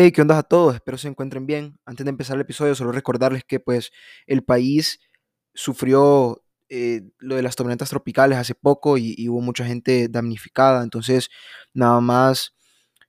Hey, ¿qué onda a todos? Espero se encuentren bien. Antes de empezar el episodio, solo recordarles que pues el país sufrió eh, lo de las tormentas tropicales hace poco y, hubo mucha gente damnificada. Entonces, nada más,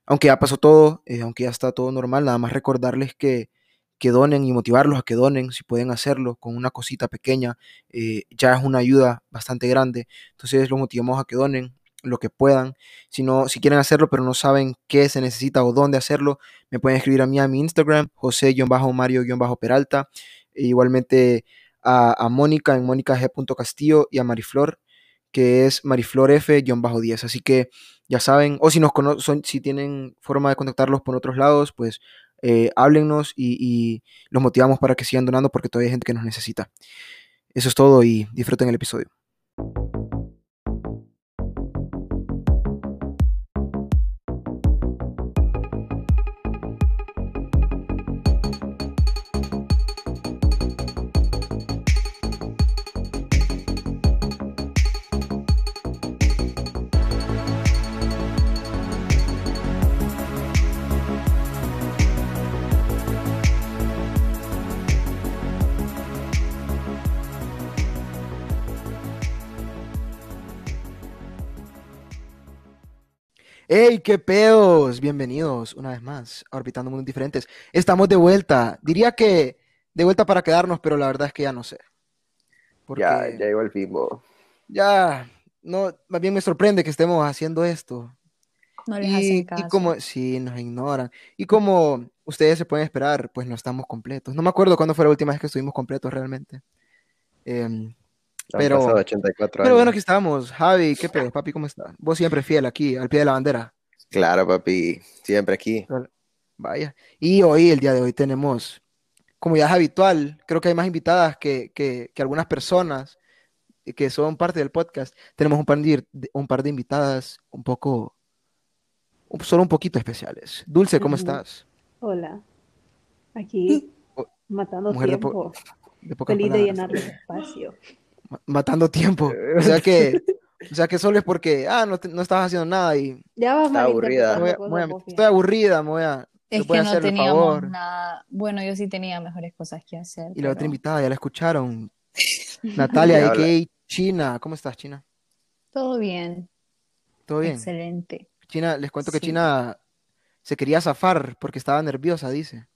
aunque ya pasó todo, eh, aunque ya está todo normal, nada más recordarles que, que donen y motivarlos a que donen, si pueden hacerlo con una cosita pequeña, eh, ya es una ayuda bastante grande. Entonces, los motivamos a que donen lo que puedan. Si, no, si quieren hacerlo, pero no saben qué se necesita o dónde hacerlo, me pueden escribir a mí a mi Instagram, José-Mario-Peralta. E igualmente a, a Mónica en mónica.g.castillo y a Mariflor, que es Mariflor F-10. Así que ya saben, o si nos conocen, si tienen forma de contactarlos por otros lados, pues eh, háblennos y, y los motivamos para que sigan donando porque todavía hay gente que nos necesita. Eso es todo y disfruten el episodio. ¡Hey, qué pedos! Bienvenidos una vez más a Orbitando Mundos Diferentes. Estamos de vuelta. Diría que de vuelta para quedarnos, pero la verdad es que ya no sé. Porque Ya, ya llegó el tiempo. ya, no, más bien me sorprende que estemos haciendo esto. No les Y, hacen y como, sí, nos ignoran. Y como ustedes se pueden esperar, pues no estamos completos. No me acuerdo cuándo fue la última vez que estuvimos completos realmente. Han Pero- pasado 84 pero bueno, aquí estamos. Javi, ¿qué pedo? Papi, ¿cómo estás? Vos siempre fiel aquí, al pie de la bandera. Claro, papi, siempre aquí. Vaya. Y hoy, el día de hoy, tenemos, como ya es habitual, creo que hay más invitadas que, que, que algunas personas que son parte del podcast. Tenemos un par de, un par de invitadas un poco, un- solo un poquito especiales. Dulce, ¿cómo estás? Hola, aquí Oh, matando mujer de po- tiempo, De feliz de palabras. llenarles espacio. Ma- Matando tiempo. O sea que, o sea que solo es porque, ah, no, te- no estabas haciendo nada y Ya vas Está aburrida. me voy me voy estoy aburrida, me voy a, Es que no teníamos favor. nada. Bueno, yo sí tenía mejores cosas que hacer, Y la otra invitada, ya la escucharon. Natalia, a.k.a. China. ¿Cómo estás, China? todo bien, ¿Todo bien? excelente. China, les cuento que. China se quería zafar porque estaba nerviosa, dice.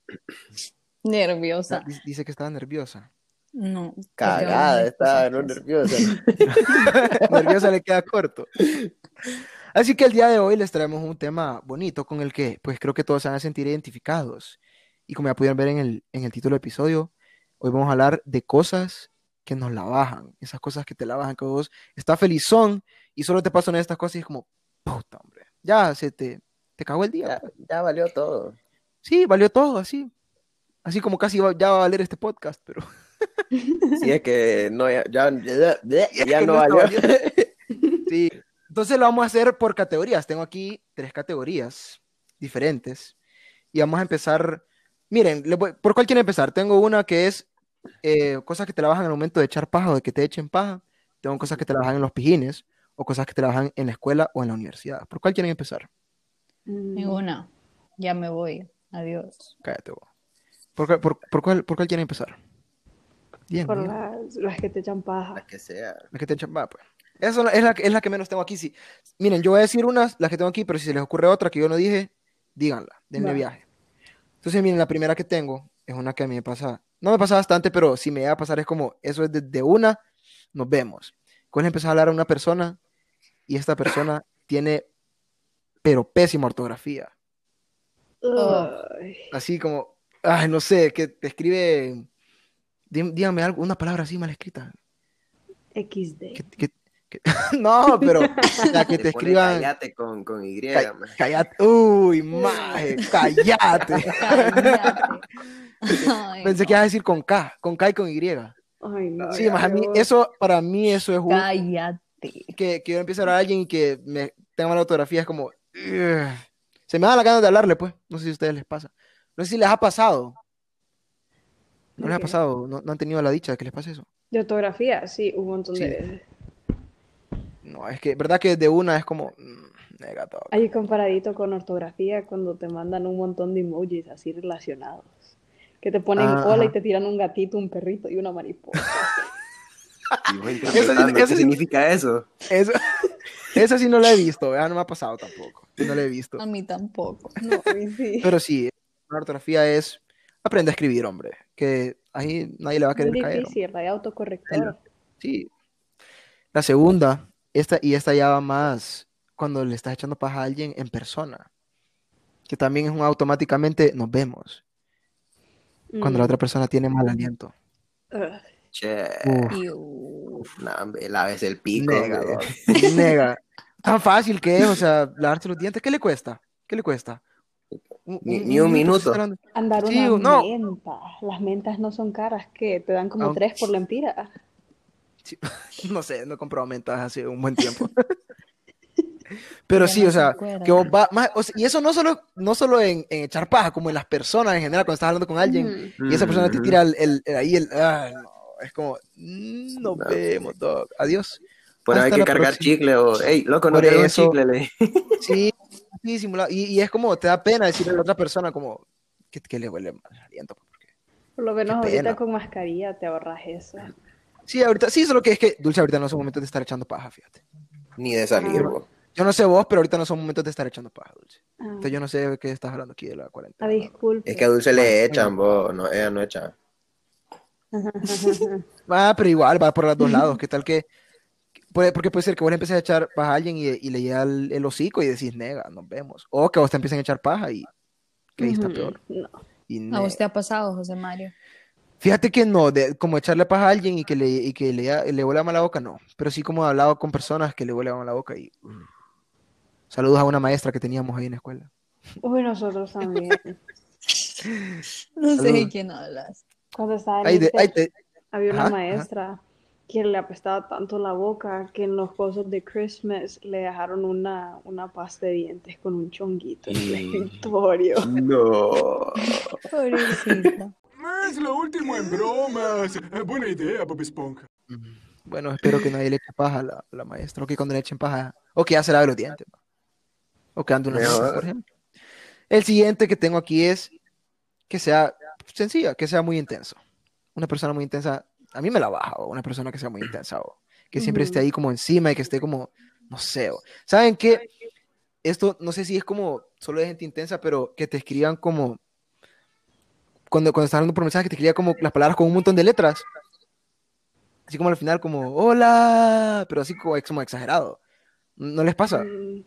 Nerviosa. Dice que estaba nerviosa. No, porque Cagada, estaba, cosas no nerviosa. nerviosa le queda corto. Así que el día de hoy les traemos un tema bonito con el que pues creo que todos se van a sentir identificados. Y como ya pudieron ver en el, en el título del episodio, hoy vamos a hablar de cosas que nos la bajan. Esas cosas que te la bajan, que vos estás felizón y solo te pasan estas cosas y es como, puta, hombre, ya se te, te cagó el día. Ya, pues. ya valió todo. Sí, valió todo, así. Así como casi va- ya va a valer este podcast, pero Si es que no, ya, ya, ya, ya no valió. Sí, entonces lo vamos a hacer por categorías. Tengo aquí tres categorías diferentes y vamos a empezar. Miren, voy- ¿por cuál quieren empezar? Tengo una que es eh, cosas que te la bajan al momento de echar paja o de que te echen paja. Tengo cosas que te la bajan en los pijines o cosas que te la bajan en la escuela o en la universidad. ¿Por cuál quieren empezar? Mm, Ninguna. Ya me voy. Adiós. Cállate vos. ¿Por, por- por cuál, por cuál quieren empezar? Bien, por las, las que te echan paja. La que sea. La que te echan, va, pues. Esa es la, es la que menos tengo aquí. Sí. Miren, yo voy a decir unas, las que tengo aquí, pero si se les ocurre otra que yo no dije, díganla, denle Va. viaje. Entonces, miren, la primera que tengo es una que a mí me pasa, no me pasa bastante, pero si me va a pasar es como, eso es desde una, nos vemos. Cuando empezás a hablar a una persona y esta persona tiene, pero pésima ortografía. Ay, Así como, ay, no sé, que te escribe, dígame algo, una palabra así mal escrita. XD. Que- que- que- no, pero la que te Te escriban. cállate con, con Y, Ca- man. Cállate. Uy, maje, cállate. Cállate. Ay, Pensé que ibas a decir con K, con K y con Y. Ay, no, Sí, más a mí, eso, para mí, eso es un, Cállate. que, que yo empiece a hablar a alguien y que me tenga mala ortografía, es como, "Ugh". se me da la gana de hablarle, pues. No sé si a ustedes les pasa. No sé si les ha pasado. ¿No ¿De les ha qué? pasado? ¿No, no han tenido la dicha de que les pase eso? De ortografía, sí, un montón Sí. de veces. No, es que, verdad que de una es como, mm. Hay comparadito con ortografía cuando te mandan un montón de emojis así relacionados. Que te ponen Ah, hola y te tiran un gatito, un perrito y una mariposa. Y vos interpretando, eso ¿Qué sí- significa eso? Eso, eso sí no lo he visto, ¿verdad? No me ha pasado tampoco. No lo he visto. A mí tampoco. No, sí. Pero sí, la ortografía es aprende a escribir, hombre. Que ahí nadie le va a querer Muy caer. difícil, hay autocorrector. Sí. La segunda, esta, y esta ya va más cuando le estás echando paja a alguien en persona. Que también es un automáticamente nos vemos. Cuando la Mm. otra persona tiene mal aliento. Ugh. Che, Uf, uh, nah, hombre, lávese el pico. nega. Nega. Tan fácil que es, o sea, lavarse los dientes. ¿Qué le cuesta? ¿Qué le cuesta? Ni- ni un minuto. Andar Sí, una no. menta. Las mentas no son caras, que te dan como Aunque- tres por la empira. No sé, no he comprado mentas hace un buen tiempo. Pero sí, o se sea, que vos va- más, o sea, y eso no solo, no solo en, en echar paja, como en las personas en general, cuando estás hablando con alguien y esa persona te tira el, el- el- ahí el, ah, no, es como, mm, nos No. vemos, dog, adiós. Por ahí hay que cargar próxima. chicle o, hey, loco, no un eso- chicle. le- Sí, sí, simulado. Y, y es como, te da pena decirle a la otra persona como, que, que le huele mal el aliento. pues, porque- Por lo menos ahorita pena. con mascarilla te ahorras eso. Sí, ahorita, sí, solo que es que, Dulce, ahorita no son momentos de estar echando paja, fíjate. Ni de salir, Ah. vos. Yo no sé vos, pero ahorita no son momentos de estar echando paja, Dulce. Ah, Entonces yo no sé de qué estás hablando aquí de la ah, cuarentena. disculpe. Es que a Dulce le echan, vos. No, ella no echa. Ah, pero igual va por los dos lados. ¿Qué tal que.? Puede, porque puede ser que vos le empieces a echar paja a alguien y, y le llega el, el hocico y decís, nega, nos vemos. O que vos te empiecen a echar paja y que ahí está peor. No. Y ¿A vos te ha pasado, José Mario? Fíjate que no, de, como echarle paja a alguien y que le, y que le, le huele a mala boca, no. Pero sí como he hablado con personas que le huele a mala boca y. uh. Saludos a una maestra que teníamos ahí en la escuela. Uy, nosotros también. No sé de quién hablas. Cuando estaba en Ahí de- ahí te- había una Ajá, ajá. Que le apestaba tanto la boca que en los cosas de Christmas le dejaron una, una pasta de dientes con un chonguito en el escritorio. No. Pobrecita. Es lo último en bromas. Eh, buena idea, Bob Esponja. Mm, Bueno, espero que nadie le eche paja a la, la maestra. O que cuando le echen paja. O que ya se lave los dientes. ¿no? O que ande una mesa, por ejemplo. El siguiente que tengo aquí es que sea sencilla, que sea muy intenso. Una persona muy intensa, a mí me la baja, o una persona que sea muy intensa, o que siempre esté ahí como encima y que esté como, no sé. o- ¿Saben qué? Esto no sé si es como solo de gente intensa, pero que te escriban como. Cuando, cuando estás hablando por mensaje, que te escriban como las palabras con un montón de letras. Así como al final, como, hola, pero así como, como exagerado. ¿No les pasa? Mm,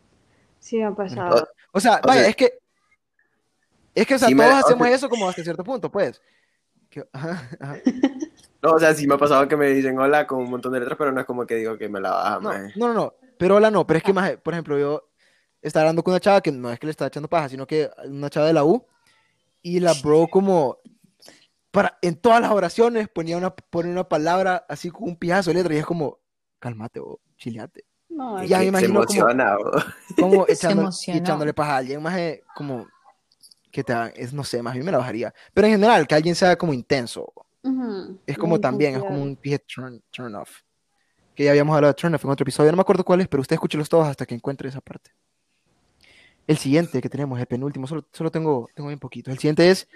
Sí, me ha pasado. O sea, O vaya, sea, es que. Es que, o sea, sí me- todos o hacemos sea- eso como hasta cierto punto, pues. Que- ajá, ajá. No, o sea, sí me ha pasado que me dicen hola con un montón de letras, pero no es como que digo que me la baja, No, no, no, no. Pero hola no. Pero es que, más, por ejemplo, yo estaba hablando con una chava que no es que le estaba echando paja, sino que una chava de la U. Y la bro, como. Para, en todas las oraciones ponía una, pone una palabra así con un pijazo de letra y es como, cálmate o chileate. No, Ya me Se- se imagino como- emociona, como Se echando- emocionó. echándole paja a alguien, más como que te hagan- es, no sé, más bien me la bajaría. Pero en general, que alguien sea como intenso, Ujú, es como muy también, es como un pije turn, turn off. Que ya habíamos hablado de turn off en otro episodio, no me acuerdo cuál es, pero usted escúchelos todos hasta que encuentre esa parte. El siguiente que tenemos, el penúltimo, solo, solo tengo, tengo bien poquito. El siguiente es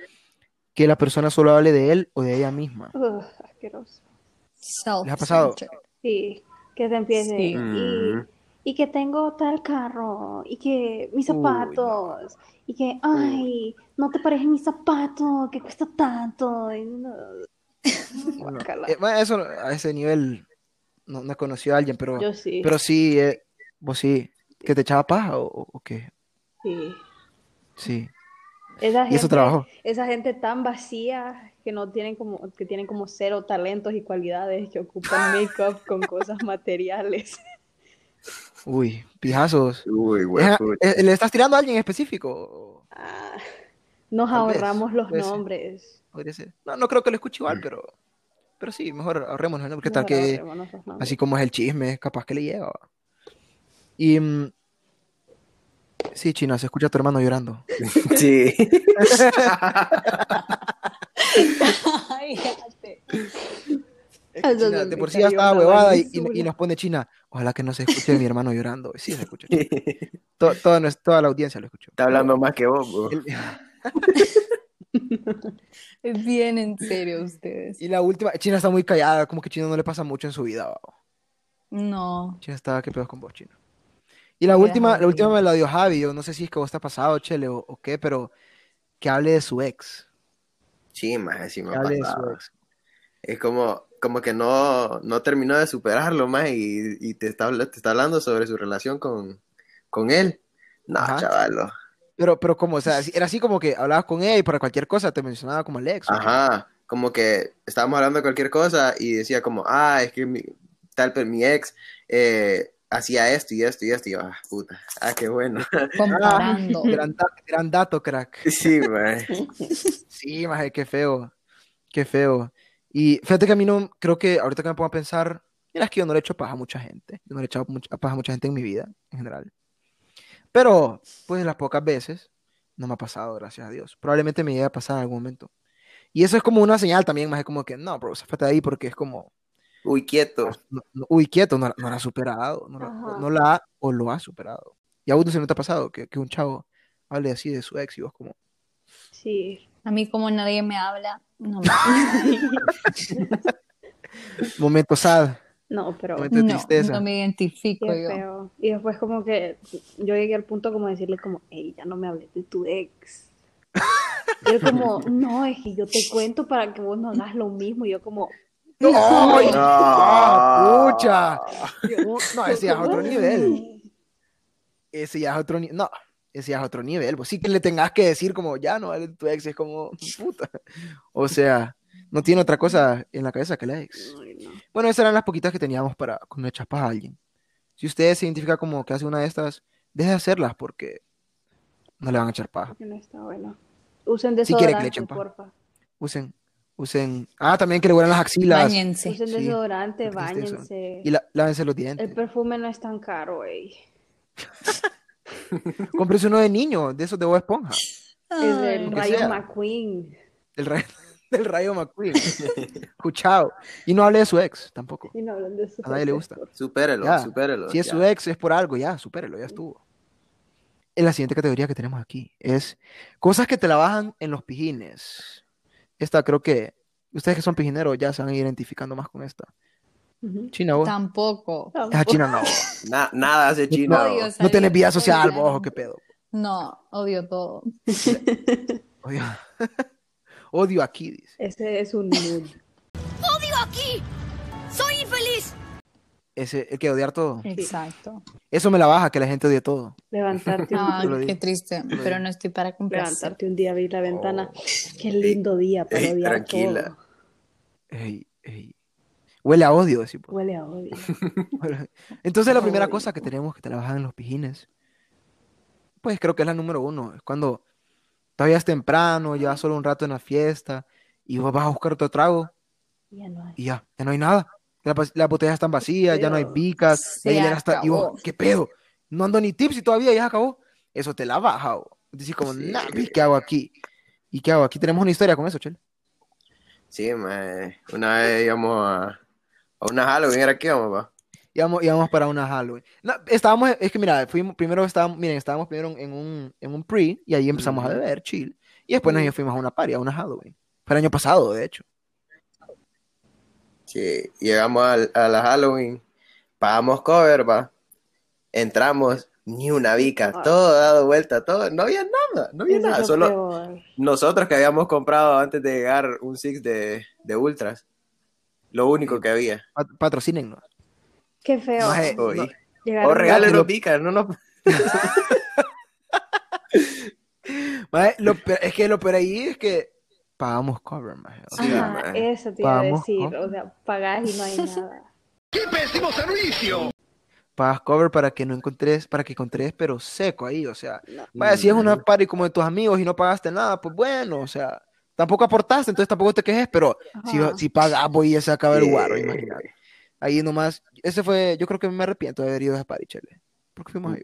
que la persona solo hable de él o de ella misma. Asqueroso. ¿Les ha pasado? Sí, que te empiece. Sí. Y, Mm. y que tengo tal carro, y que mis Uy, no. Y que, ay, no te parecen mis zapatos, que cuesta tanto. y no. Guácala. Eh, bueno, eso a ese nivel no, no he conocido a alguien, pero, Yo sí, pero sí, eh, vos sí, que te echaba paja o, qué. sí. Sí. Esa Y eso gente, trabajó. esa gente tan vacía que no tienen como, que tienen como cero talentos y cualidades, que ocupan make-up con cosas materiales. Uy, pijazos. Uy, Es- huepucha. eh, ¿Le estás tirando a alguien en específico? Ah, nos Tal vez, ahorramos los ser. nombres. Podría ser. No, no creo que lo escuche igual, pero, pero sí, mejor ahorrémonos, ¿no? Porque tal que, ahorrémonos los nombres. así como es el chisme, capaz que le llega. ¿va? Y, mm, sí, China, se escucha a tu hermano llorando. Sí. Ay. Es que Eso China se de por sí ya estaba huevada y, y- basura. y nos pone China. Ojalá que no se escuche mi hermano llorando. Sí, se escucha. China. To- toda, toda la audiencia lo escuchó. Está hablando más que vos, bro. Bien en serio ustedes. y la última, China está muy callada, como que China no le pasa mucho en su vida. babo. No. China está, ¿qué pedos con vos, Chino? Y la última, la última me la dio Javi, yo no sé si es que vos está pasado, Chele, o, o qué, pero que hable de su ex. Sí, más, sí me Que ha hable de su pasado. ex. Es como, como que no, no terminó de superarlo, más, y, y te, está, te está hablando sobre su relación con, con él. No, Ajá. chavalo. Pero, pero como, o sea, era así como que hablabas con ella y para cualquier cosa te mencionaba como el ex. ¿o qué? Ajá, como que estábamos hablando de cualquier cosa y decía como, ah, es que mi, tal, pero mi ex eh, hacía esto y esto y esto, y yo, ah, puta, ah, qué bueno. Comparando. Gran, gran dato, crack. Sí, man. Sí, maje, qué feo. Qué feo. Y fíjate que a mí no, creo que ahorita que me pongo a pensar, mira, es que yo no le he hecho paja a mucha gente. Yo no le he echado mucha, paja a mucha gente en mi vida, en general. Pero, pues las pocas veces, no me ha pasado, gracias a Dios. Probablemente me llegue a pasar en algún momento. Y eso es como una señal también, más como que, no, bro, zafate de ahí porque es como, Uy, quieto. no- no- uy, quieto, no, la- no la ha superado, no, la- no la ha o lo ha superado. Y a uno se no te ha pasado que, que un chavo hable así de su ex y vos como, Sí. A mí como nadie me habla, no me... momento sad, No, pero momento de No, tristeza. no me identifico qué yo. feo. Y después como que yo llegué al punto como de decirle como, hey, ya no me hables de tu ex. Y él como, no, es que yo te cuento para que vos no hagas lo mismo. Y yo como, ¡Ay! No. ¡Ah, pucha! yo- No, ese ya es otro nivel. Ese ya es otro nivel. No, ese ya es otro nivel. Pues sí que le tengas que decir como, ya no, vale, tu ex es como, puta. O sea, no tiene otra cosa en la cabeza que la ex. Ay, no. Bueno, esas eran las poquitas que teníamos para cuando echas paja a alguien. Si usted se identifica como que hace una de estas, deje de hacerlas porque no le van a echar paja. No está bueno. Usen Si quiere que le desodorante, echen pa. porfa. Usen, usen. Ah, también que le huelan las axilas. Báñense. Usen Sí, desodorante, tristeza. bañense. Y la- lávense los dientes. El perfume no es tan caro, ey. Cómprese uno de niño, de esos de Bob Esponja. Es del Rayo sea. McQueen. Del rayo, del rayo McQueen. Escuchado. Y no hable de su ex tampoco. Y no hablan de eso. A nadie le gusta. Supérelo, Ya. supérelo. Si es ya. su ex, es por algo, ya, supérelo, ya estuvo. En la siguiente categoría que tenemos aquí es cosas que te la bajan en los pijines. Esta creo que ustedes que son pijineros ya se van a ir identificando más con esta. China, vos. Tampoco. Esa china no. Na- nada hace chino. No, Odio salir tenés vida social, vos, gente. qué pedo. No, odio todo. Odio, Odio aquí, dice. Ese es un mood. Ese, el que odiar todo. Exacto. Eso me la baja, que la gente odie todo. Levantarte un, Ah, lo qué digo. triste, pero no estoy para complacer. levantarte un día, abrir la ventana. Qué lindo día para Ey, odiar tranquila. todo. Ey, ey. Huele a odio, decimos. Huele a odio. Entonces la primera Odio. cosa que tenemos que te la bajan en los pijines, pues creo que es la número uno. Es cuando todavía es temprano, llevas solo un rato en la fiesta y vos vas a buscar otro trago Ya no hay. y ya, ya no hay nada. La Las botellas están vacías, ya no hay picas, la está... Y vos. ¿qué pedo? No ando ni tips y todavía ya se acabó. Eso te la baja. vos. Dices como, Sí. nah, ¿y ¿qué hago aquí? ¿Y qué hago? Aquí tenemos una historia con eso, Chel. Sí. Una vez íbamos a, a una Halloween, ¿era aquí, vamos, pa? Íbamos, íbamos para una Halloween. No, estábamos, es que mira, fuimos, primero estábamos, miren, estábamos primero en un, en un pre y ahí empezamos a beber, chill. Y después nos fuimos a una party, a una Halloween. Fue el año pasado, de hecho. Sí, llegamos al- a, la Halloween, pagamos cover, va. Entramos, ni una bica, Ah. todo dado vuelta, todo, no había nada, no había Eso nada, lo solo peor. nosotros que habíamos comprado antes de llegar un Six de, de Ultras, lo único que había. Pat- Patrocínennos. Qué feo. Maje, no, Llegaron O regálenos lo- bicas, no nos... maje, lo peor- es que lo peor ahí es que pagamos cover, maje. O Sí, sea, Ajá, maje. eso te iba a decir. ¿no? O sea, pagás y no hay nada. pagas cover para que no encontres, para que encontres, pero seco ahí, o sea. No. Vaya, si es una Mm. party como de tus amigos y no pagaste nada, pues bueno, o sea, tampoco aportaste, entonces tampoco te quejes, pero si, Ajá. si pagas, voy a sacar el guaro, Sí. imagínate. Ahí nomás, ese fue, yo creo que me arrepiento de haber ido a esa party, chele. Porque fuimos ahí.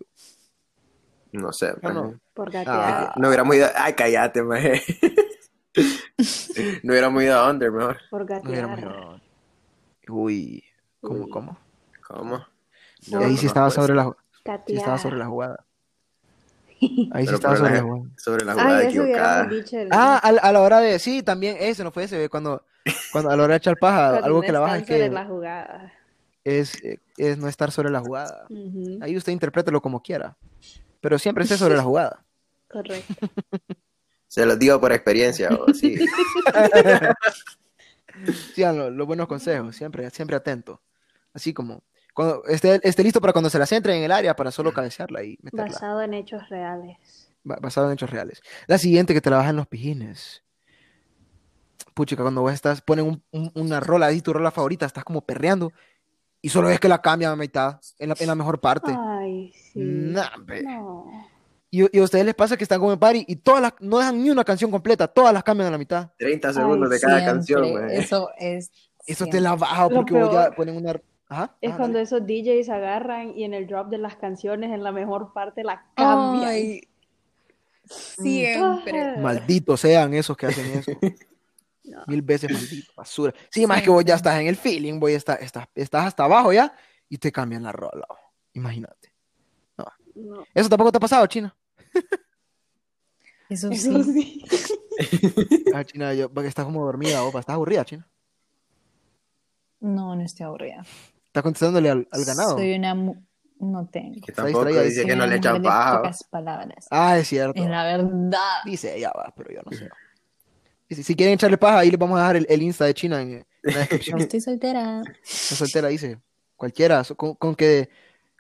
No sé, Ah, no. maje. Por Ah, no hubiéramos ido, ay, cállate, maje. no hubiéramos ido a Under, mejor. Por No gatear. ido. Uy, ¿cómo, Uy. cómo? ¿Cómo? Y ahí sí estaba sobre la, sí estaba sobre la jugada. Ahí sí estaba sobre la-. Sobre la jugada Ay, eso equivocada. Ah, a, la- a la hora de. Sí, también, ese no fue ese, cuando, cuando a la hora de echar paja, algo que la baja es que la jugada. es, eh, es no estar sobre la jugada. Ahí usted interprételo como quiera. Pero siempre esté sobre la jugada. Correcto. Se los digo por experiencia, o sí. Sigan lo- los buenos consejos, siempre, siempre atento. Así como cuando esté, esté listo para cuando se la centre en el área para solo cabecearla y meterla. Basado en hechos reales. Ba- basado en hechos reales. La siguiente que te la bajan los pijines. Puchica, cuando vos estás, ponen un- un- una rola ahí, tu rola favorita, estás como perreando y solo ves que la cambian a mitad, en la, en la mejor parte. Ay, sí. Nah. No. Y, y a ustedes les pasa que están como en party y todas las, no dejan ni una canción completa, todas las cambian a la mitad. 30 segundos Ay, de cada Siempre, canción, güey. Eso es. Eso te siempre. la baja porque vos ya ponen una... Ajá, Es ajá, cuando dale. esos DJs agarran y en el drop de las canciones, en la mejor parte, la cambian. Ay, siempre. Ah. Malditos sean esos que hacen eso. No. Mil veces maldito, basura. Sí, más que vos ya estás en el feeling, voy, estás, estás, estás hasta abajo ya y te cambian la rola. Imagínate. No. ¿Eso tampoco te ha pasado, China? Eso Eso sí. sí. Ah, China, yo, porque estás como dormida, opa. ¿Estás aburrida, China? No, no estoy aburrida. ¿Estás contestándole al, al ganado? Soy una. No tengo. Que tampoco dice que no le echan paja. palabras. Ah, es cierto. Es la verdad. Dice ella va, pero yo no sé. Si, si quieren echarle paja, ahí les vamos a dejar el, el Insta de China en, en la descripción. Estoy soltera. No soltera, dice. Cualquiera, so- con, con que,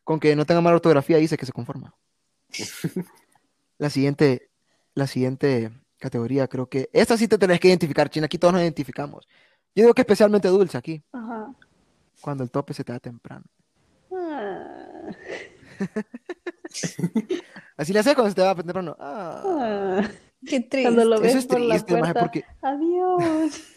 con que no tenga mala ortografía, dice que se conforma. La siguiente, la siguiente categoría, creo que. Esta sí te tenés que identificar, China. Aquí todos nos identificamos. Yo digo que especialmente dulce aquí, Ajá. Cuando el tope se te da temprano. Ah, Así le haces cuando se te da temprano. Ah. ah. Qué triste. Cuando lo ves Eso es por la triste, maje, puerta. porque. Adiós.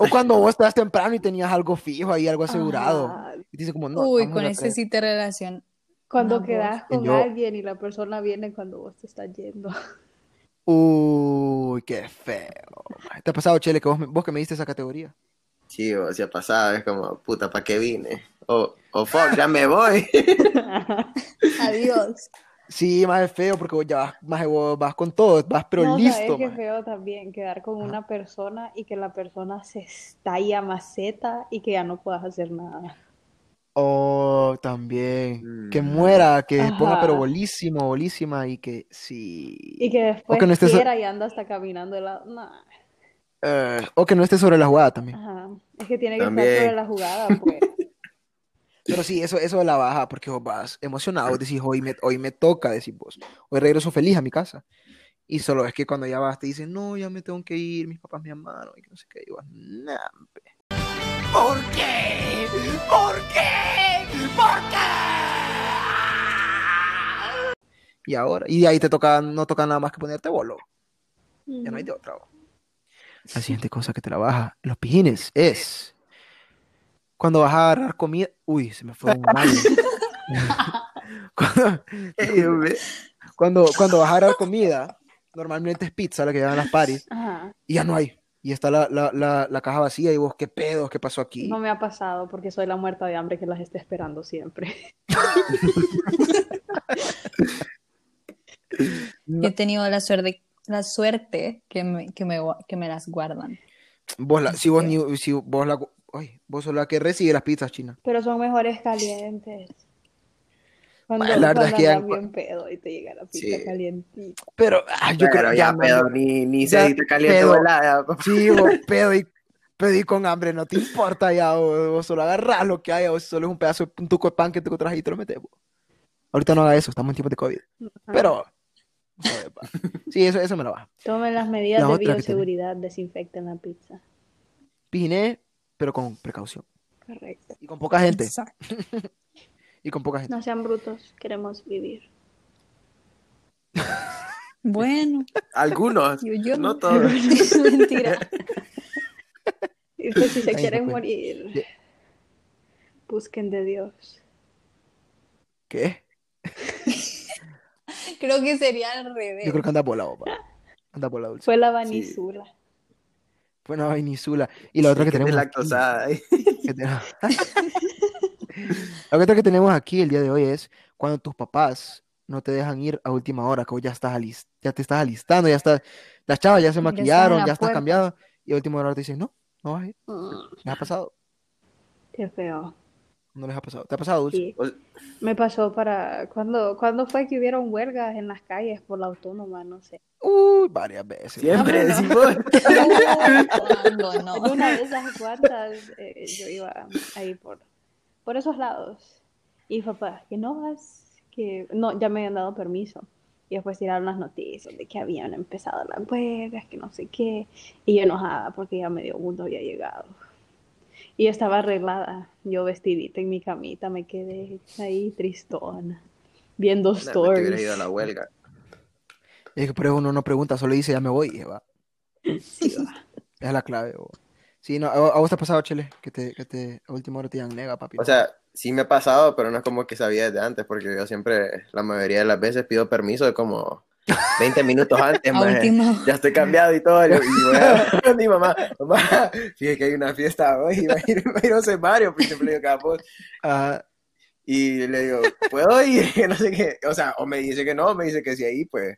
O cuando vos estás temprano y tenías algo fijo ahí, algo asegurado. Ajá. Y dice como, no. Uy, con la ese sí te relaciona. Cuando No, quedas con Yo- alguien y la persona viene cuando vos te estás yendo. Uy, qué feo. ¿Te ha pasado, Chele, que vos, me- vos que me diste esa categoría? Sí, o sea, pasado, es como, puta, ¿para qué vine? O, o fuck, ya me voy. Adiós. Sí, más es feo porque vos ya vas, más vos vas con todo, vas pero no, listo. ¿sabes qué maje. feo también? Quedar con Ajá. una persona y que la persona se estalla maceta y que ya no puedas hacer nada. Oh, también. Que Mm. muera, que se ponga pero Ajá. bolísimo, bolísima y que sí. Y que después que no estés- quiera y anda hasta caminando de lado. Nah. Eh, o que no esté sobre la jugada también. Ajá. Es que tiene que También. estar sobre la jugada, pues. Pero sí, eso, eso de la baja, porque vos vas emocionado, decís, hoy me, hoy me toca, decís vos. Hoy regreso feliz a mi casa. Y solo es que cuando ya vas te dicen, no, ya me tengo que ir, mis papás me llamaron y que no sé qué. Y vos, nah. ¿Por qué? ¿Por qué? ¿Por qué? Y ahora, y de ahí te toca, no toca nada más que ponerte bolo. Ya no hay de otra. vos. La siguiente cosa que te la baja, los pijines, es cuando vas a agarrar comida. Uy, se me fue un mal. cuando, cuando, cuando vas a agarrar comida, normalmente es pizza la que llevan las paris, Ajá. y ya no hay. Y está la, la, la, la caja vacía, y vos, ¿qué pedo? ¿Qué pasó aquí? No me ha pasado porque soy la muerta de hambre que las esté esperando siempre. Yo he tenido la suerte, la suerte que me, que me, que me las guardan. Vos la, si vos, Este. ni, si vos la, ay, vos sos la que recibe las pizzas chinas. Pero son mejores calientes. Cuando, Bueno, la verdad es que ya- bien pedo y te llega la pizza Sí. calientita. Pero ah, yo Pero creo ya, no, pedo, ni, ni Ya, te caliente pedo. papá. Sí, vos pedo y, pedo y con hambre, no te importa ya, vos, vos solo agarrás lo que haya, o solo es un pedazo, un tuco de pan que te encontrás y te lo metes. vos. Ahorita no haga eso, estamos en tiempos de COVID. Ajá. Pero. Sí, eso, eso me lo baja. Tomen las medidas La de bioseguridad, desinfecten la pizza. Pijiné, pero con precaución. Correcto. Y con poca gente. Exacto. Y con poca gente. No sean brutos, queremos vivir. Bueno, Algunos, yo, yo no todos. es mentira. Y pues si se Ahí quieren morir, busquen de Dios. ¿Qué? Creo que sería al revés. Yo creo que anda volado, pa. Anda volado. dulce. Fue la vanisula. Fue una vainisula. Y la otra que Que tenemos. aquí, lactosada. la otra que tenemos aquí el día de hoy es cuando tus papás no te dejan ir a última hora, que vos ya estás alis- ya te estás alistando, ya estás, las chavas ya se maquillaron, la ya estás cambiado, y a última hora te dicen, no, no vas a ir. Mm, ¿Les ha pasado? Qué feo. No les ha pasado. ¿Te ha pasado, Dulce? Sí. O- Me pasó para cuando cuando fue que hubieron huelgas en las calles por la autónoma, no sé. Uy, varias veces. Siempre no. decimos. ¿Cuándo En no? una de esas cuantas eh, yo iba ahí por por esos lados y papá que no vas que no ya me habían dado permiso y después tiraron las noticias de que habían empezado las huelgas que no sé qué y yo enojada porque ya medio mundo había llegado y estaba arreglada yo vestidita en mi camita me quedé ahí tristona viendo Nah, me te hubiera stories ido a la huelga. Es que por eso uno no pregunta, solo dice, ya me voy, y va. Sí, va. Esa es la clave. bo. Sí, no, ¿a, a vos te ha pasado, Chele? Que te, que te, a última hora te digan nega, papi. O sea, sí me ha pasado, pero no es como que sabía desde antes, porque yo siempre, la mayoría de las veces pido permiso de como 20 minutos antes, última. Ya estoy cambiado y todo. Y voy a, mi mamá, mamá, fíjate que hay una fiesta hoy, y va a ir, va a ir José Mario, siempre le digo capos. Ah, Y le digo, ¿puedo ir? Que no sé qué. O sea, o me dice que no, me dice que sí ahí, pues.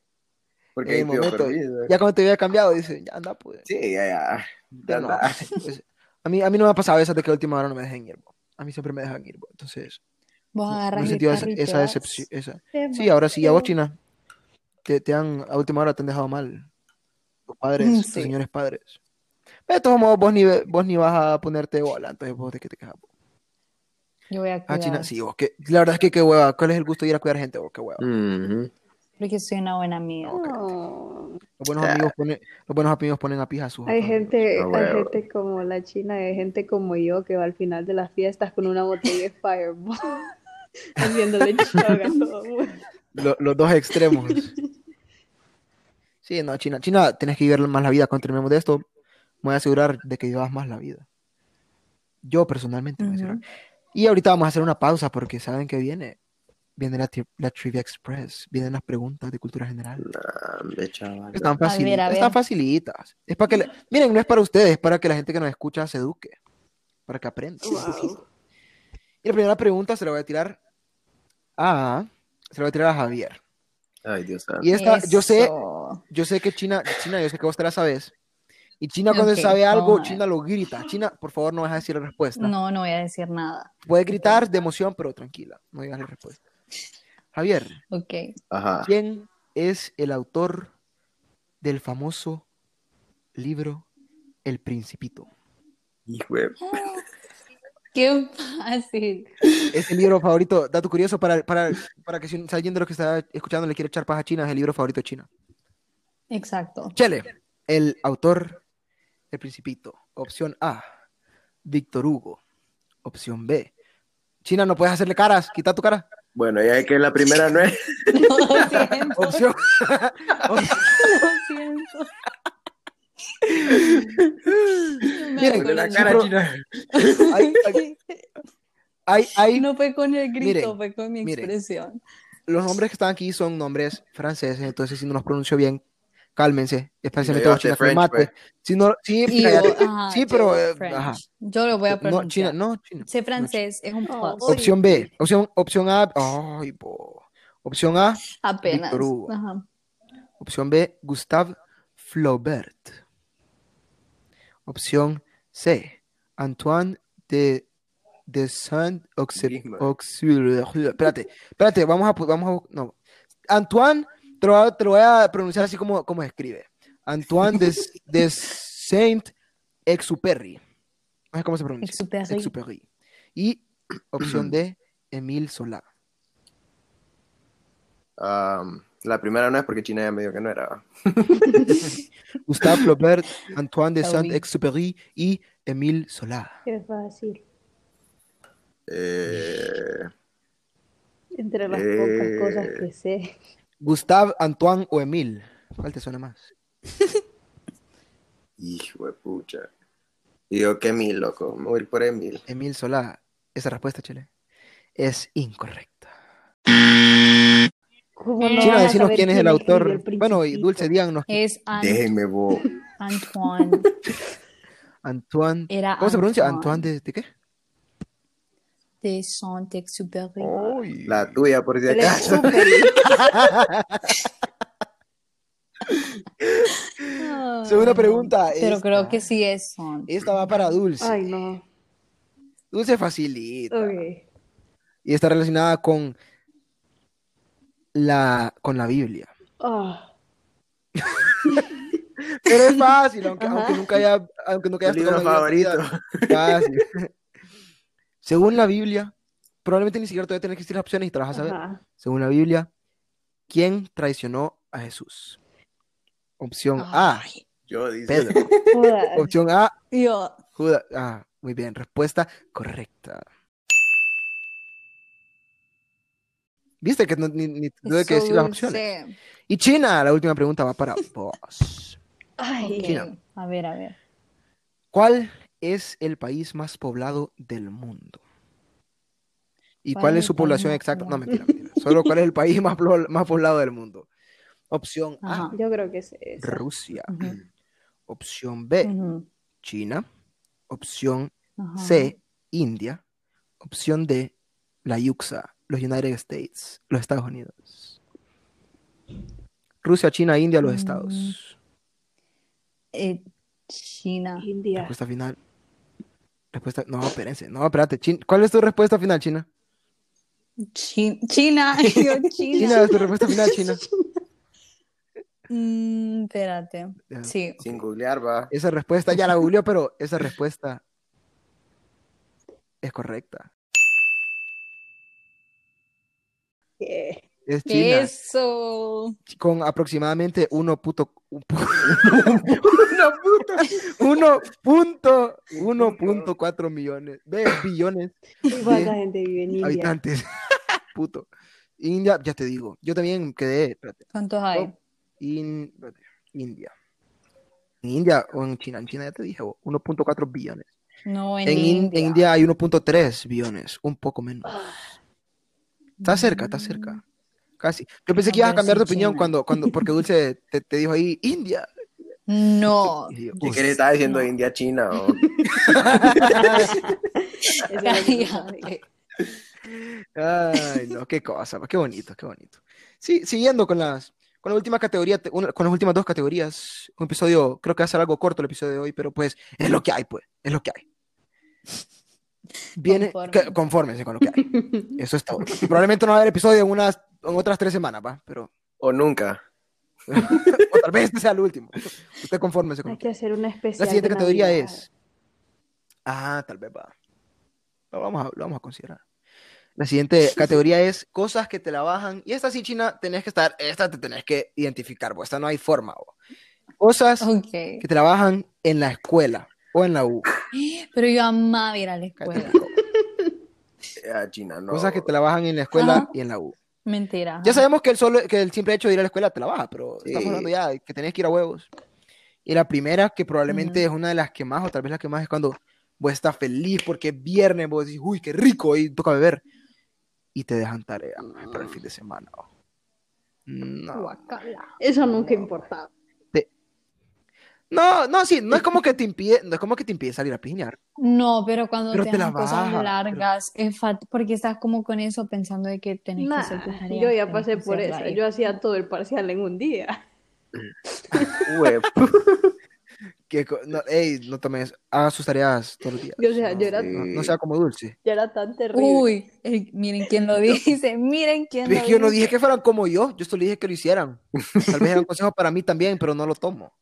Porque ahí momento, permiso. ya cuando te había cambiado, dice, ya anda, pues. Sí, ya, ya. Ya no. Pues, a, mí, a mí no me ha pasado eso de que a última hora no me dejen ir. bo. A mí siempre me dejan ir. bo. Entonces, Vos no agarras sentido esa, esa decepción. Esa. Sí, ahora sí, a vos, China. Te, te han, a última hora te han dejado mal. Tus padres, tus Sí. señores padres. Pero de todos modos, vos ni, vos ni vas a ponerte bola, entonces vos de qué te quejas. Yo voy a Ah, cuidar. China, sí, vos, que, la verdad es que qué hueva. ¿Cuál es el gusto de ir a cuidar gente? vos? qué hueva. Ujú. Porque soy una buena amiga. No. Los buenos amigos ponen, los buenos amigos ponen a pija a sus Hay gente, Ah, hay gente como la China, hay gente como yo que va al final de las fiestas con una botella de Fireball, haciéndole chog a todo mundo. Lo- los dos extremos. Sí, no, China, China, tenés que vivir más la vida. Cuando terminemos de esto, me voy a asegurar de que vivas más la vida. Yo personalmente me voy a asegurar. Ujú. Y ahorita vamos a hacer una pausa porque saben que viene. Viene la, tri- la Trivia Express, vienen las preguntas de cultura general. Nah. Están ver, a facilitas, ver. están facilitas. Es para que, la- miren, no es para ustedes, es para que la gente que nos escucha se eduque, para que aprenda. Y la primera pregunta se la voy a tirar a, se la voy a tirar a Javier. Ay, Dios. Y esta, yo sé, Yo sé que China, China, yo sé que vos te la sabes. Y China cuando Ok, sabe algo. China lo grita. China, por favor, no vas a decir la respuesta. No, no voy a decir nada. Puede gritar de emoción, pero tranquila, no digas la respuesta. Javier, Ok. Ajá. ¿quién es el autor del famoso libro El Principito? Hijo de- Qué fácil. Es el libro favorito, dato curioso para, para, para que si, si alguien de los que está escuchando le quiere echar paja a China, es el libro favorito de China. Exacto. Chele, el autor del Principito. Opción A, Víctor Hugo. Opción B, China, no puedes hacerle caras, quita tu cara. Bueno, ya que la primera no es. Lo siento. Opción, Lo siento. Miren, la cara pero- china. hay, hay, hay- hay- No fue con el grito, Miren, fue con mi miren. expresión. los nombres que están aquí son nombres franceses, entonces si no los pronuncio bien, cálmense, especialmente No los chinos mate. Si no, sí, Y cállate. yo, ajá, Sí, pero, yo, eh, ajá. Yo lo voy a no, pronunciar. China, no, China. Sé francés, es un Oh, plus. Opción B, opción, opción A, ay, po. Opción A, Apenas. Ajá. Opción B, Gustave Flaubert. Opción C, Antoine de, de Saint-Exupéry. Espérate, espérate, vamos a, vamos a, no. Antoine, te lo, voy a- te lo voy a pronunciar así como, como se escribe. Antoine de, de Saint-Exupéry. No sé cómo se pronuncia. Exupéry. Exupéry. Y opción D, Émile Solá. Um, la primera no es porque China ya me dijo que no era. Gustave Flaubert, Antoine de. Saint-Exupéry y Émile Solá. Qué fácil. Eh, Entre las Eh. pocas cosas que sé. Gustave, Antoine o Émile. ¿Cuál te suena más? hijo de pucha. Yo, que mil, loco. Me voy a ir por Emil. Émile Solá. Esa respuesta, Chile, es incorrecta. ¿Cómo no decinos saber quién es el autor. El Bueno, y? Dulce, díganos. Es An- Déjenme, vos. Antoine. Antoine. Era ¿Cómo se pronuncia? Antoine. ¿Antoine de, de qué? De Saint-Exupéry. Uy. La tuya, por si acaso. Segunda pregunta. Pero esta. creo que sí es son. Esta va para Dulce. Ay, no. Dulce facilita. Ok. Y está relacionada con la, con la Biblia. Ah, Pero es fácil, aunque, nunca haya, aunque nunca hayas tocado favorito. Fácil. Según la Biblia, probablemente ni siquiera te voy a tener que decir las opciones y te las vas a saber. ajá. Según la Biblia, ¿quién traicionó a Jesús? Opción A, Yo dice. Pedro. Opción A, yo. Judas. Ah, muy bien. Respuesta correcta. ¿Viste que no, ni, ni tuve que decir las opciones? Y China, la última pregunta va para vos. Ay, China. A ver, a ver. ¿Cuál es el país más poblado del mundo? ¿Y ¿Cuál cuál es su población exacta? No, mentira, mentira. Solo cuál es el país más, poblado del mundo. Opción A, yo creo que es esa. Rusia. Opción B, China. Opción. C, India. Opción D, la Yuxa, los United States, los Estados Unidos. Rusia, China, India, los Mm. Estados. Eh, China. India. Respuesta final. Respuesta. No, espérense. No, espérate. Chin- ¿Cuál es tu respuesta final, China? Chi- China. Yo, China. China, es tu respuesta final, China. Mm, espérate. Ya. Sí. Sin googlear, va. Esa respuesta ya la googleó, pero esa respuesta es correcta. ¿Qué? Es China. Eso. Con aproximadamente 1. punto- un pu- uno punto- 1.4 millones. Ve, billones ¿Y ¿Cuánta gente vive en India? habitantes. Puto. India, ya te digo. Yo también quedé. Espérate. ¿Cuántos hay? Oh. In- espérate, India. En India o en China. En China ya te dije, bo, 1.4 billones. No, en, En, In- India. en India hay 1.3 billones, un poco menos. Ah, Está cerca, está cerca. Casi. Yo pensé No, que ibas a cambiar de opinión cuando, cuando, porque Dulce te, te dijo ahí, India. No. ¿Qué querés estar diciendo No. India, China? o? Ay, no, qué cosa, qué bonito, qué bonito. Sí, siguiendo con las, con la última categoría, una- con las últimas dos categorías, un episodio, creo que va a ser algo corto el episodio de hoy, pero pues es lo que hay, pues, es lo que hay. Viene, Confórmense. que- confórmense con lo que hay. Eso es todo. Probablemente no va a haber episodio en unas, en otras tres semanas, va, pero, O nunca. o tal vez este sea el último. Usted confórmese con Hay que que hacer una La especial. siguiente de categoría Navidad. es. Ah, tal vez va. Lo vamos a, lo vamos a considerar. La siguiente categoría es cosas que te la bajan. Y esta sí, China, tenés que estar. Esta te tenés que identificar, pues esta no hay forma. bo. Cosas que te la bajan en la escuela o en la U. Pero yo amaba ir a la escuela. China, no. Cosas que te la bajan en la escuela Ajá. y en la U. Mentira. Ya sabemos que el, solo, que el simple hecho de ir a la escuela te la baja, pero Sí. estamos hablando ya de que tenés que ir a huevos. Y la primera, que probablemente Ujú. es una de las que más, o tal vez la que más, es cuando vos estás feliz porque es viernes, vos decís, uy, qué rico, y toca beber. Y te dejan tarea para el fin de semana. No, Guacala. Eso nunca importaba. No, no, sí, no es como que te impide, no es como que te impide salir a piñar. No, pero cuando Pero te te la dan cosas baja, largas, es fat- porque estás como con eso pensando de que tenés que hacer tus tareas, yo ya pasé por y- Yo hacía todo el parcial en un día. Que, no, ey, no tomes, haga sus tareas todos los días. Yo, o sea, yo era, Sí. No, no sea como dulce. yo era tan terrible. Uy, miren quién lo dice, miren quién Es lo que yo no dice. dije que fueran como yo, yo solo dije que lo hicieran. Tal vez era un consejo para mí también, pero no lo tomo.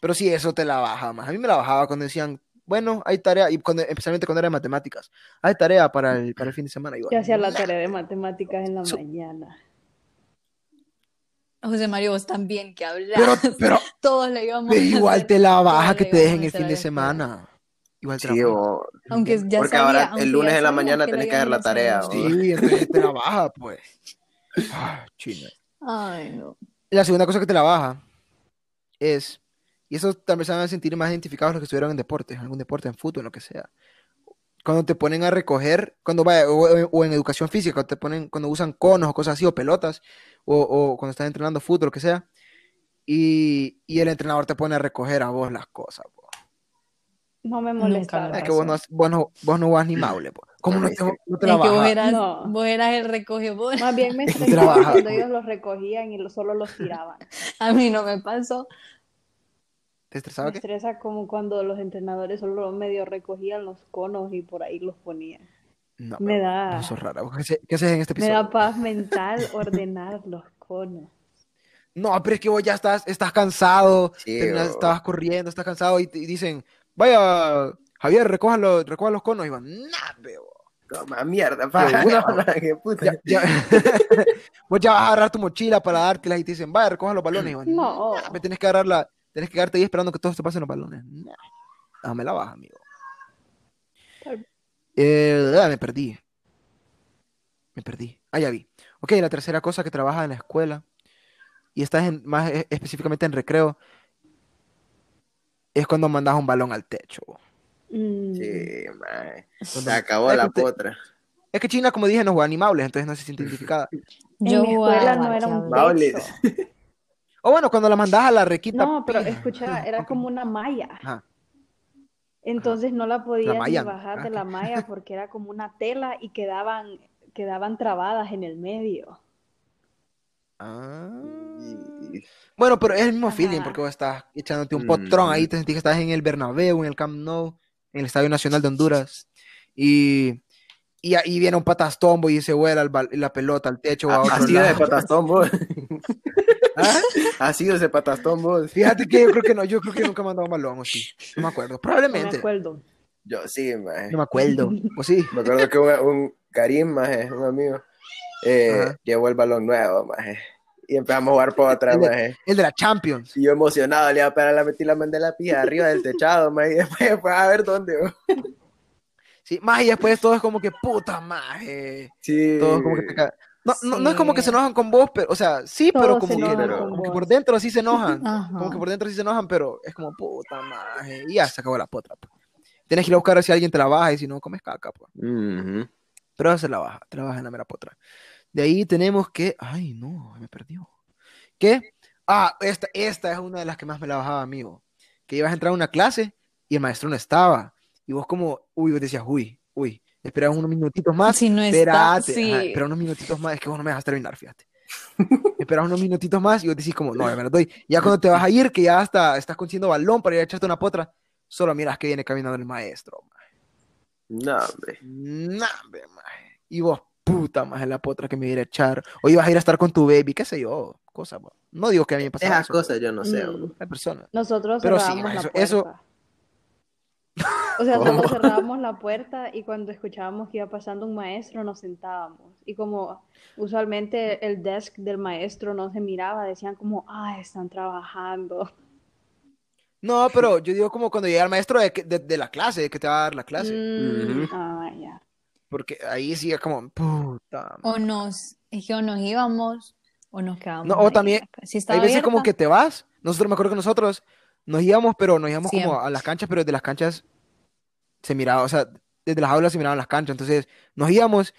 Pero sí, eso te la baja más. A mí me la bajaba cuando decían, bueno, hay tarea, y cuando, especialmente cuando era de matemáticas, hay tarea para el, para el fin de semana. Yo, Yo hacía la tarea de matemáticas en la mañana. José Mario, vos también que hablas. pero, pero, Todos le íbamos pero a igual hacer- te la baja que te dejen el fin de semana. Igual te la Sí, baja. o- Aunque ya Porque sabía, ahora aunque el lunes en la mañana tenés que hacer la tarea. Sí, entonces te la baja, pues. Ah, china. Ay, no. La segunda cosa que te la baja es, y eso también se van a sentir más identificados los que estuvieron en deportes, en algún deporte, en fútbol, en lo que sea. Cuando te ponen a recoger, cuando vaya, o, o en educación física, cuando te ponen, cuando usan conos o cosas así, o pelotas, o, o cuando estás entrenando fútbol, lo que sea, y, y el entrenador te pone a recoger a vos las cosas. po. No me molestaba. Es que vos no, vos no, vos no vas ni maule, po. ¿Cómo No, te, que- no te Es la que vos eras, No. vos eras el recogedor. Más bien me estresaba cuando ellos los recogían y lo- solo los tiraban. A mí no me pasó. ¿Te Me estresaba qué? estresa como cuando los entrenadores solo medio recogían los conos y por ahí los ponían. No, Me da- vos sos rara. ¿Qué haces- ¿Qué haces en este Me episodio? da paz mental ordenar los conos. No, pero es que vos ya estás, estás cansado, terminas- estabas corriendo, estás cansado y, dicen, vaya, Javier, recoja los, recoja los conos. Y van, nah, veo. Toma mierda, pa. huevo. Qué puta. Ya, ya- vos ya vas a agarrar tu mochila para dártelas y te dicen, vaya, recoja los balones. Y van, No. nah, me tenés que agarrarla, tenés que quedarte ahí esperando que todos te pasen los balones. Nah. Dame la baja, amigo. Eh, ah, me perdí. Me perdí. Ah, ya vi. Ok, la tercera cosa que trabaja en la escuela, y estás en, más e- específicamente en recreo, es cuando mandas un balón al techo. Mm, Sí, mae. Se acabó la potra. Es que China, como dije, no juega ni Maules, entonces no se siente identificada. En Yo mi escuela no jugaba, era un. O bueno, cuando la mandas a la requita. No, pero pija. escucha, era como una malla. Ajá. Entonces no la podías ni bajar de Ah, la malla porque era como una tela y quedaban, quedaban trabadas en el medio. Ah. Bueno, pero es el mismo Ajá. feeling porque vos estás echándote un Mm. potrón ahí, te sentís que estás en el Bernabéu, en el Camp Nou, en el Estadio Nacional de Honduras. Y, y ahí viene un patastombo y se vuela el la pelota al techo o a otro Ha sido de lado. ¿Ah? Ha sido ese patastón vos. Fíjate que yo creo que no, yo creo que nunca he mandado un balón, o sí. No me acuerdo. No me Probablemente. acuerdo. Yo sí, mae. No me acuerdo. O sí. Me acuerdo que un, un Karim, maje, un amigo, eh, llevó el balón nuevo, maje. Y empezamos a jugar por otra, El de- maje. El de la Champions. Y yo emocionado, le iba a pegar la metí la mandé la pija arriba del techado, maje. Y después fue a ver dónde. bo. Sí, más y después todo es como que puta maje. Sí. Todo como que te ca- no, no, no es como que se Sí. enojan con vos, pero, o sea, sí, pero Todos como se que, enojan como que por dentro sí se enojan. Ajá. Como que por dentro sí se enojan, pero es como puta maje. Y ya se acabó la potra. pues. Tienes que ir a buscar si alguien te la baja y si no, comes caca. Pues. Ujú. Pero se la baja, te la baja en la mera potra. De ahí tenemos que. Ay, no, me perdió. ¿Qué? Ah, esta, esta es una de las que más me la bajaba, amigo. Que ibas a entrar a una clase y el maestro no estaba. Y vos, como, uy, vos decías, uy, uy, esperabas unos minutitos más. Si no está, Espérate, sí. ajá, espera unos minutitos más, es que vos no me dejas terminar, fíjate. Esperas unos minutitos más y vos decís como, no, me lo doy. Ya cuando te vas a ir, que ya hasta estás consiguiendo balón para ir a echarte una potra, solo miras que viene caminando el maestro. No, hombre. Maje. Y vos, puta, más la potra que me iba a echar. O ibas a ir a estar con tu baby, qué sé yo, cosa. bo. No digo que a mí me pasaba Esas cosas yo no sé. Mm. bo. Hay personas. Nosotros Pero sí, la eso- eso- O sea, ¿Cómo? solo cerrábamos la puerta y cuando escuchábamos que iba pasando un maestro nos sentábamos. Y como usualmente el desk del maestro no se miraba, decían como, ah, están trabajando. No, pero yo digo como cuando llega el maestro de, que- de- de la clase, de que te va a dar la clase. Mm, ah, ya. Porque ahí sí es como, puta. O nos, es que o nos íbamos o nos quedábamos. No, o ahí. también, Si Hay veces como abierta, que te vas. Nosotros me acuerdo que nosotros nos íbamos, pero nos íbamos como a las canchas, pero desde las canchas se miraba, o sea, desde las aulas se miraban las canchas. Entonces nos íbamos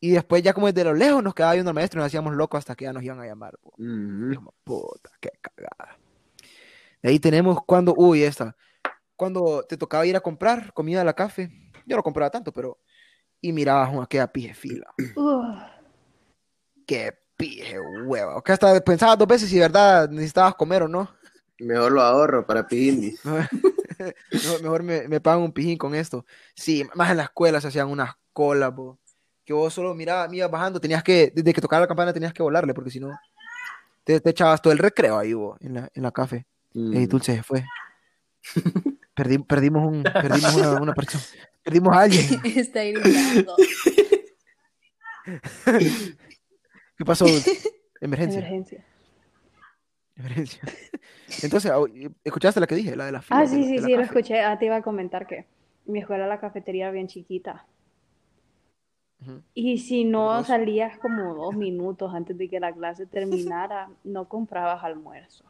y después ya como desde lo lejos nos quedaba viendo al maestro y nos hacíamos locos hasta que ya nos iban a llamar. po. Ujú. como, puta, qué cagada. De ahí tenemos cuando, uy, esta, cuando te tocaba ir a comprar comida a la café. Yo no compraba tanto, pero. Y mirabas una aquella pije fila. Qué pije hueva. Que hasta pensabas dos veces si de verdad necesitabas comer o no. Mejor lo ahorro para Pijindi. Mejor, mejor me, me pagan un pijín con esto. Sí, más en la escuela se hacían unas colas, bo, que vos solo mirabas, me ibas bajando, tenías que, desde que tocaba la campana tenías que volarle, porque si no, te, te echabas todo el recreo ahí, bo, en la, en la café. Mm. Y Dulce se fue. Perdi- perdimos un, perdimos una, una persona. Perdimos a alguien. Está gritando. ¿Qué pasó? Emergencia. emergencia. Entonces, ¿escuchaste la que dije? La de la fila. Ah, sí, la- sí, sí, lo escuché. Ah, te iba a comentar que mi escuela la cafetería era bien chiquita. Ujú. Y si no Dos. salías como dos minutos antes de que la clase terminara, no comprabas almuerzo.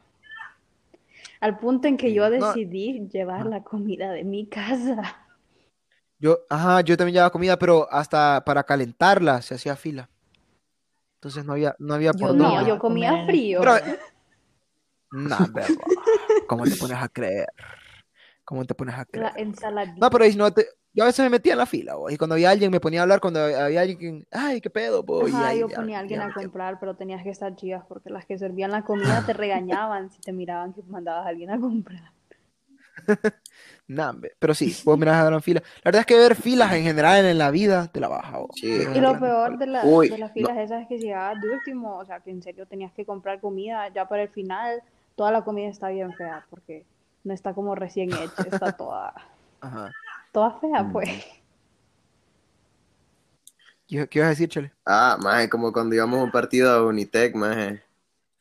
Al punto en que yo No. decidí llevar la comida de mi casa. Yo, ajá, yo también llevaba comida, pero hasta para calentarla se hacía fila. Entonces no había, no había Yo por no, dónde. No, yo comía frío. Pero, nah, verga, ¿cómo te pones a creer? ¿Cómo ¿Cómo te pones a La creer? ensaladita. No, pero no te- yo a veces me metía en la fila, bo, y cuando había alguien me ponía a hablar, cuando había alguien, ay, qué pedo, bo, y Ajá, ahí yo ponía a alguien a comprar, pero tenías que estar chivas porque las que servían la comida te regañaban si te miraban que mandabas a alguien a comprar. Nah, pero sí, vos mirás a la fila. La verdad es que ver filas en general en la vida te la baja. Sí. Ver Y lo peor de, la- Uy, de las no. filas esas es que si llegabas de último, o sea, que en serio tenías que comprar comida, ya para el final, toda la comida está bien fea porque no está como recién hecha, está toda, Ajá. toda fea, Mm. pues. ¿Qué, qué ibas a decir, Chele? Ah, más como cuando íbamos a un partido a Unitec, más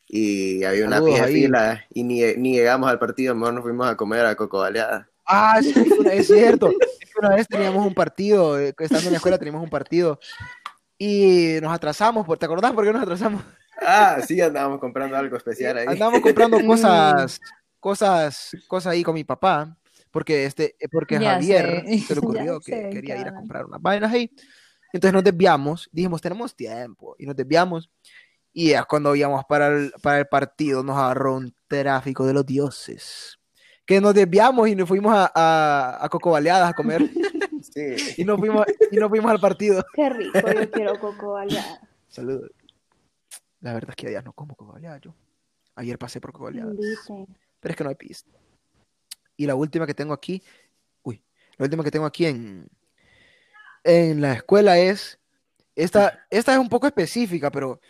y había una Saludos fila y ni, ni llegamos al partido, mejor nos fuimos a comer a Coco Baleada. Ah, sí, es cierto. Es que una vez teníamos un partido, eh, estando en la escuela teníamos un partido y nos atrasamos. por- ¿Te acordás por qué nos atrasamos? Ah, sí, andábamos comprando algo especial ahí. Andábamos comprando cosas, cosas, cosas ahí con mi papá, porque este, porque Ya Javier sé, se le ocurrió ya que sé, quería ir a comprar unas vainas ahí. Entonces nos desviamos, dijimos, tenemos tiempo, y nos desviamos. Y ya cuando íbamos para el, para el partido, nos agarró un tráfico de los dioses. Que nos desviamos y nos fuimos a, a, a Coco Baleadas a comer. Sí. y nos fuimos, y nos fuimos al partido. Qué rico, yo quiero coco baleada. Saludos. La verdad es que ya no como Baleadas yo. Ayer pasé por. Inviten. Pero es que no hay pista. Y la última que tengo aquí, uy, la última que tengo aquí en, en la escuela es, esta, esta es un poco específica, pero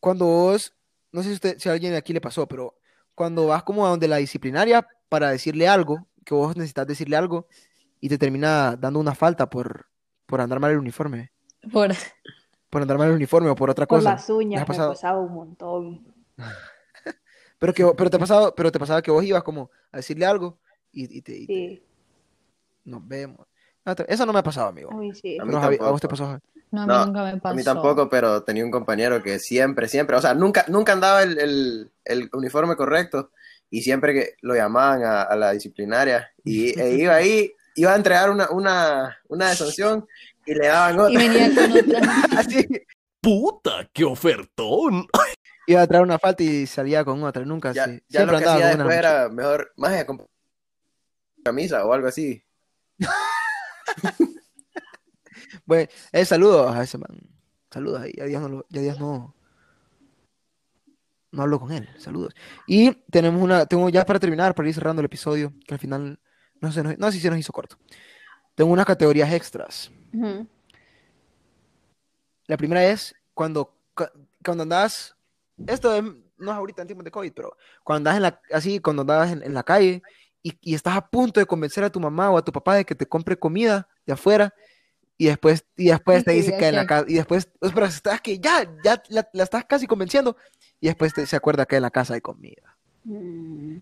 cuando vos, no sé si, usted, si a alguien de aquí le pasó, pero cuando vas como a donde la disciplinaria para decirle algo, que vos necesitas decirle algo, y te termina dando una falta por, por andar mal el uniforme, Por... por andar mal el uniforme o por otra Con cosa. las uñas ha me pasado? pasaba un montón. Pero, que, pero, te pasaba, pero te pasaba que vos ibas como a decirle algo y, y te, y te- Sí, Nos vemos. No, te- Eso no me ha pasado, amigo. uy, sí. A mí ¿a vos te pasó? No, a mí No, nunca me pasó. A mí tampoco, pero tenía un compañero que siempre, siempre, o sea, nunca, nunca andaba el, el- el uniforme correcto y siempre que lo llamaban a, a la disciplinaria y e iba ahí, iba a entregar una, una, una de sanción y le daban Y otra. venía con otra. Así. ¡Puta, qué ofertón! Iba a traer una falta y salía con otra. Nunca. Ya, sí. ya Siempre lo que hacía después era mejor, más de comprar camisa o algo así. Bueno, eh, saludos a ese man. Saludos ahí. Ya días no, ya días no, no hablo con él. Saludos. Y tenemos una, tengo ya para terminar, para ir cerrando el episodio, que al final no se nos, no, sí se nos hizo corto. Tengo unas categorías extras. Ujú. La primera es cuando, cu- cuando andas, esto es- no es ahorita en tiempos de COVID, pero cuando andas en la, así, cuando andas en, en la calle y, y estás a punto de convencer a tu mamá o a tu papá de que te compre comida de afuera y después, y después te dice diga que en la casa, y después, pero estás que ya, ya la, la estás casi convenciendo y después te- se acuerda que en la casa hay comida. Mm,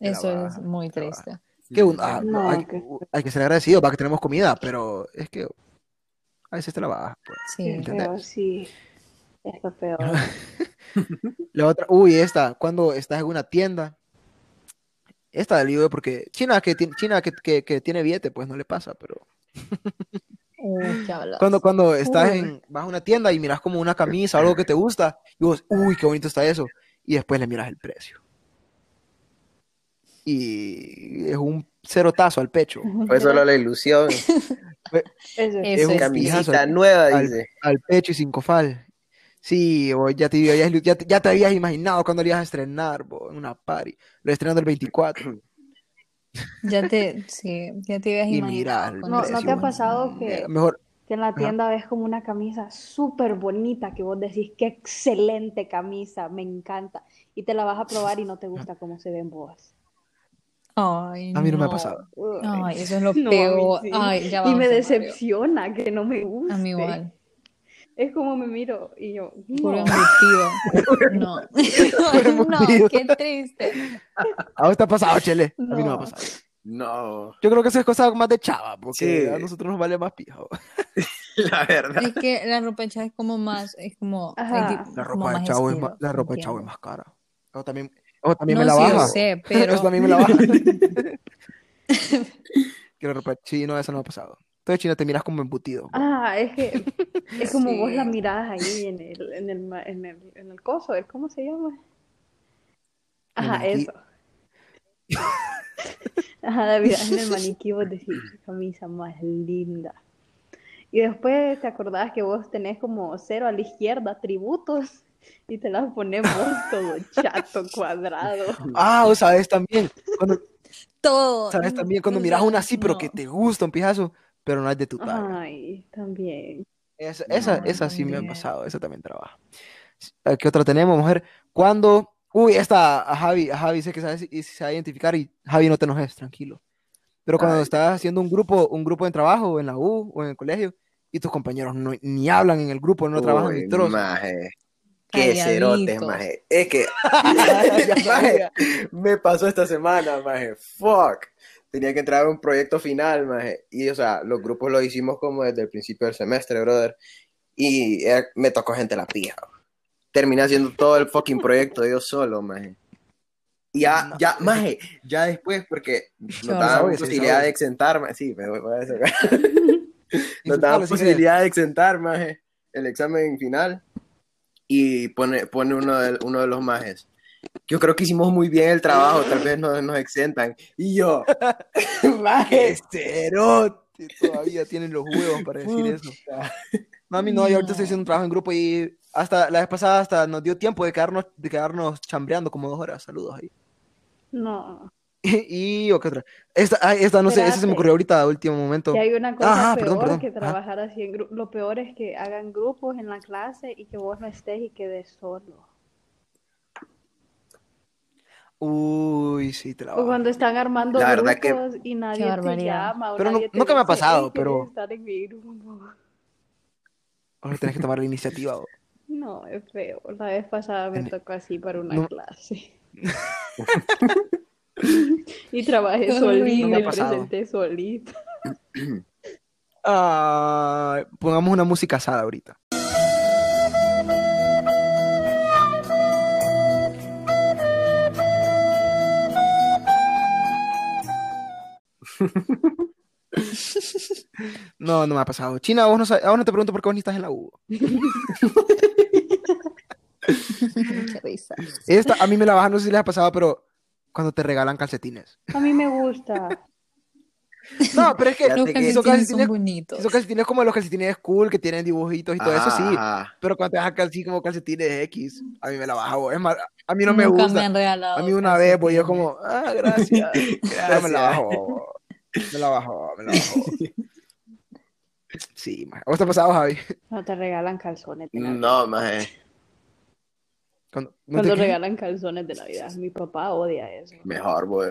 Eso es muy triste. Que un- ah, No, hay, que- hay que ser agradecido para que tenemos comida, pero es que a veces te la bajas. pues. Sí. feo, sí. Es lo peor. La otra, uy, esta, cuando estás en una tienda, esta del video, porque China que, China que, que, que tiene billete, pues no le pasa, pero Uy, cuando, cuando estás Uy. en, vas a una tienda y miras como una camisa o algo que te gusta, y vos, uy, qué bonito está eso, y después le miras el precio. Y es un cerotazo al pecho, Fue solo la ilusión. Eso es Eso es un es pijazo Camisita al- nueva, al- dice. al pecho y sin cofal. Sí, vos ya te, habías, ya, te- ya te habías imaginado cuando lo ibas a estrenar, vos, en una party, lo estrenando el 24. Ya te, sí, ya te habías Y imaginado No, ¿no te ha pasado que, Eh, Mejor, que en la tienda ves como una camisa súper bonita que vos decís, qué excelente camisa, me encanta, y te la vas a probar y no te gusta cómo se ve en vos? Ay, A mí no me ha pasado. Ay, eso es lo No, peor. sí. Ay, ya y me Mario. decepciona que no me guste. A mí igual. Es como me miro y yo, Puro no. embutido. No. no, embutido. qué triste. ¿a vos te ha pasado, Chele? A mí no me ha pasado. No, Yo creo que eso es cosa más de chava, porque Sí. a nosotros nos vale más pijo. la verdad. Es que la ropa de chava es como más, es como, Ajá. La como ropa de más chavo es más, la ropa de chavo es más cara. También, eso también No, me la sí, baja. yo sé, pero Eso también me la baja. la ropa chino, eso no ha pasado. Entonces, China, te miras como embutido. Ah, es que es como Sí. vos la mirás ahí en el, en el, en el, en el coso, ¿el- ¿cómo se llama? Ajá, eso. Ajá, David, en el maniquí vos decís, qué camisa más linda. Y después te acordás que vos tenés como cero a la izquierda, tributos, y te las ponemos todo chato, cuadrado. Ah, o sabes también, cuando, Todo. sabes también cuando O miras una así, pero que no. te gusta un pijazo, pero no es de tu talla. Ay, también. Esa, esa, No, esa sí me ha también. pasado, esa también trabaja. Eh, ¿Qué otra tenemos, mujer? Cuando, uy, esta a Javi, a Javi sé que sabes y se va a identificar y Javi no te enojes, tranquilo. Pero cuando Ay. estás haciendo un grupo, un grupo de trabajo en la U o en el colegio y tus compañeros no, ni hablan en el grupo, no trabajan Uy, ni trozo. maje. Qué cerotes, maje. Es que maje, me pasó esta semana, maje. Fuck. Tenía que entrar a un proyecto final, maje. Y, o sea, los grupos lo hicimos como desde el principio del semestre, brother. Y eh, me tocó gente la pija. Terminé haciendo todo el fucking proyecto yo solo, maje. Y ya, ya, maje, ya después, porque daban horror. posibilidad de exentar, maje. Sí, me voy a sí que- posibilidad de exentar, maje, el examen final. Y pone, pone uno, de, uno de los majes. Yo creo que hicimos muy bien el trabajo, tal vez nos, nos exentan. Y yo, maje, cerote, todavía tienen los huevos para decir eso. Mami, no, yo ahorita estoy No. haciendo un trabajo en grupo y hasta la vez pasada hasta nos dio tiempo de quedarnos, de quedarnos chambreando como dos horas. Saludos ahí. No. Y, o qué otra. Esta, ay, esta no sé, esa se me ocurrió ahorita a último momento. Y hay una cosa Ajá, peor perdón, perdón. que Ajá. trabajar así en grupo. Lo peor es que hagan grupos en la clase y que vos no estés y quedes solo. Uy, sí, te la O cuando están armando La verdad que- grupos y nadie te barbaridad. llama o Pero no- nadie te nunca me ha dice, pasado, "Hey, ¿quieres pero- estar en mi grupo?". Ahora tenés que tomar la iniciativa. vos. No, es feo. La vez pasada me En- tocó así para una No. clase. y trabajé solita me presenté solita. Ah, pongamos una música asada ahorita. No, no me ha pasado. China, vos no, vos te pregunto por qué vos ni estás en la U. Esta, a mí me la bajan, no sé si les ha pasado, pero cuando te regalan calcetines. A mí me gusta. No, pero es que Los que si son calcetines son calcetines, bonitos. son calcetines como los calcetines cool que tienen dibujitos y todo eso, sí. Pero cuando te dejan así como calcetines X, a mí me la baja. vos. Es más, a mí no me gusta. me han regalado A mí una vez, pues yo como, ah, gracias. Pero me la Gracias. bajó. Me la bajó, me la bajó. Sí, ma. ¿A vos te ha pasado, Javi? No te regalan calzones. No, maje. Cuando, ¿no Cuando te- qué? regalan calzones de Navidad. Mi papá odia eso. Mejor, voy.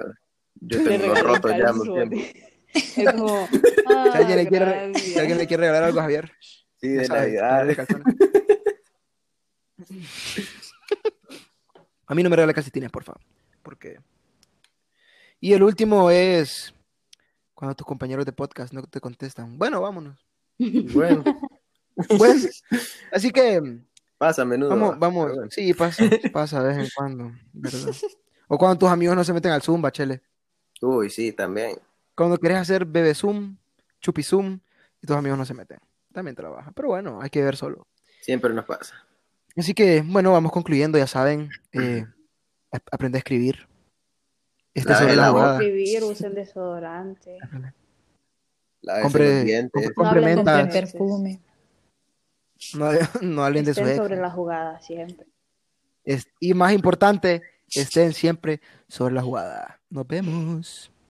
Yo tengo rotos ya más tiempo. calzones. Es como, Si ah, alguien, le quiere, gracias. si alguien le quiere regalar algo a Javier, Sí, de sabe, Navidad. A mí no me regala calcetines, por favor. Porque... Y el último es cuando tus compañeros de podcast no te contestan. Bueno, vámonos. Bueno, Bueno, así que pasa a menudo. vamos, bueno. Sí, pasa, pasa de vez en cuando, ¿verdad? O cuando tus amigos no se meten al Zumba, chele. Uy, sí, también. Cuando quieres hacer bebé Zoom, chupi Zoom, y tus amigos no se meten. También trabaja. Pero bueno, hay que ver solo. Siempre nos pasa. Así que, bueno, vamos concluyendo, ya saben. eh, ap- aprende a escribir. Este La sobre la jugada. Escribir, usen desodorante. La Compre- los dientes. No perfume. No, no hablen de su Estén ex. sobre la jugada siempre. Es- y más importante, estén siempre sobre la jugada. Nos vemos.